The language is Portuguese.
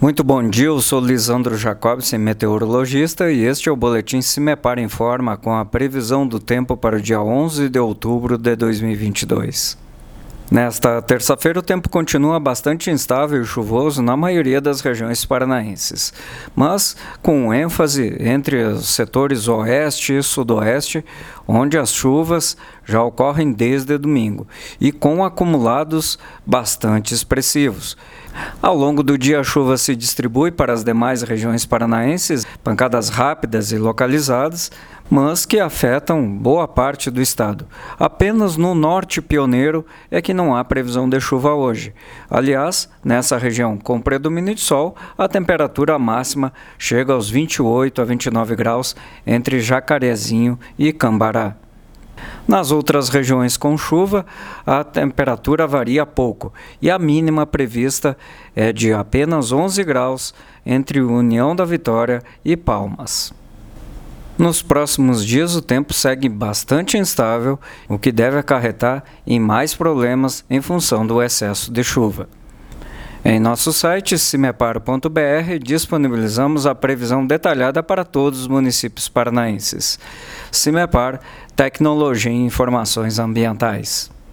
Muito bom dia, eu sou Lisandro Jacobsen, meteorologista, e este é o Boletim Cimepar Informa com a previsão do tempo para o dia 11 de outubro de 2022. Nesta terça-feira, o tempo continua bastante instável e chuvoso na maioria das regiões paranaenses, mas com ênfase entre os setores oeste e sudoeste, onde as chuvas já ocorrem desde domingo e com acumulados bastante expressivos. Ao longo do dia, a chuva se distribui para as demais regiões paranaenses, pancadas rápidas e localizadas, mas que afetam boa parte do estado. Apenas no norte pioneiro é que não há previsão de chuva hoje. Aliás, nessa região com predomínio de sol, a temperatura máxima chega aos 28 a 29 graus entre Jacarezinho e Cambará. Nas outras regiões com chuva, a temperatura varia pouco e a mínima prevista é de apenas 11 graus entre União da Vitória e Palmas. Nos próximos dias, o tempo segue bastante instável, o que deve acarretar em mais problemas em função do excesso de chuva. Em nosso site cimepar.br disponibilizamos a previsão detalhada para todos os municípios paranaenses. Cimepar, Tecnologia e Informações Ambientais.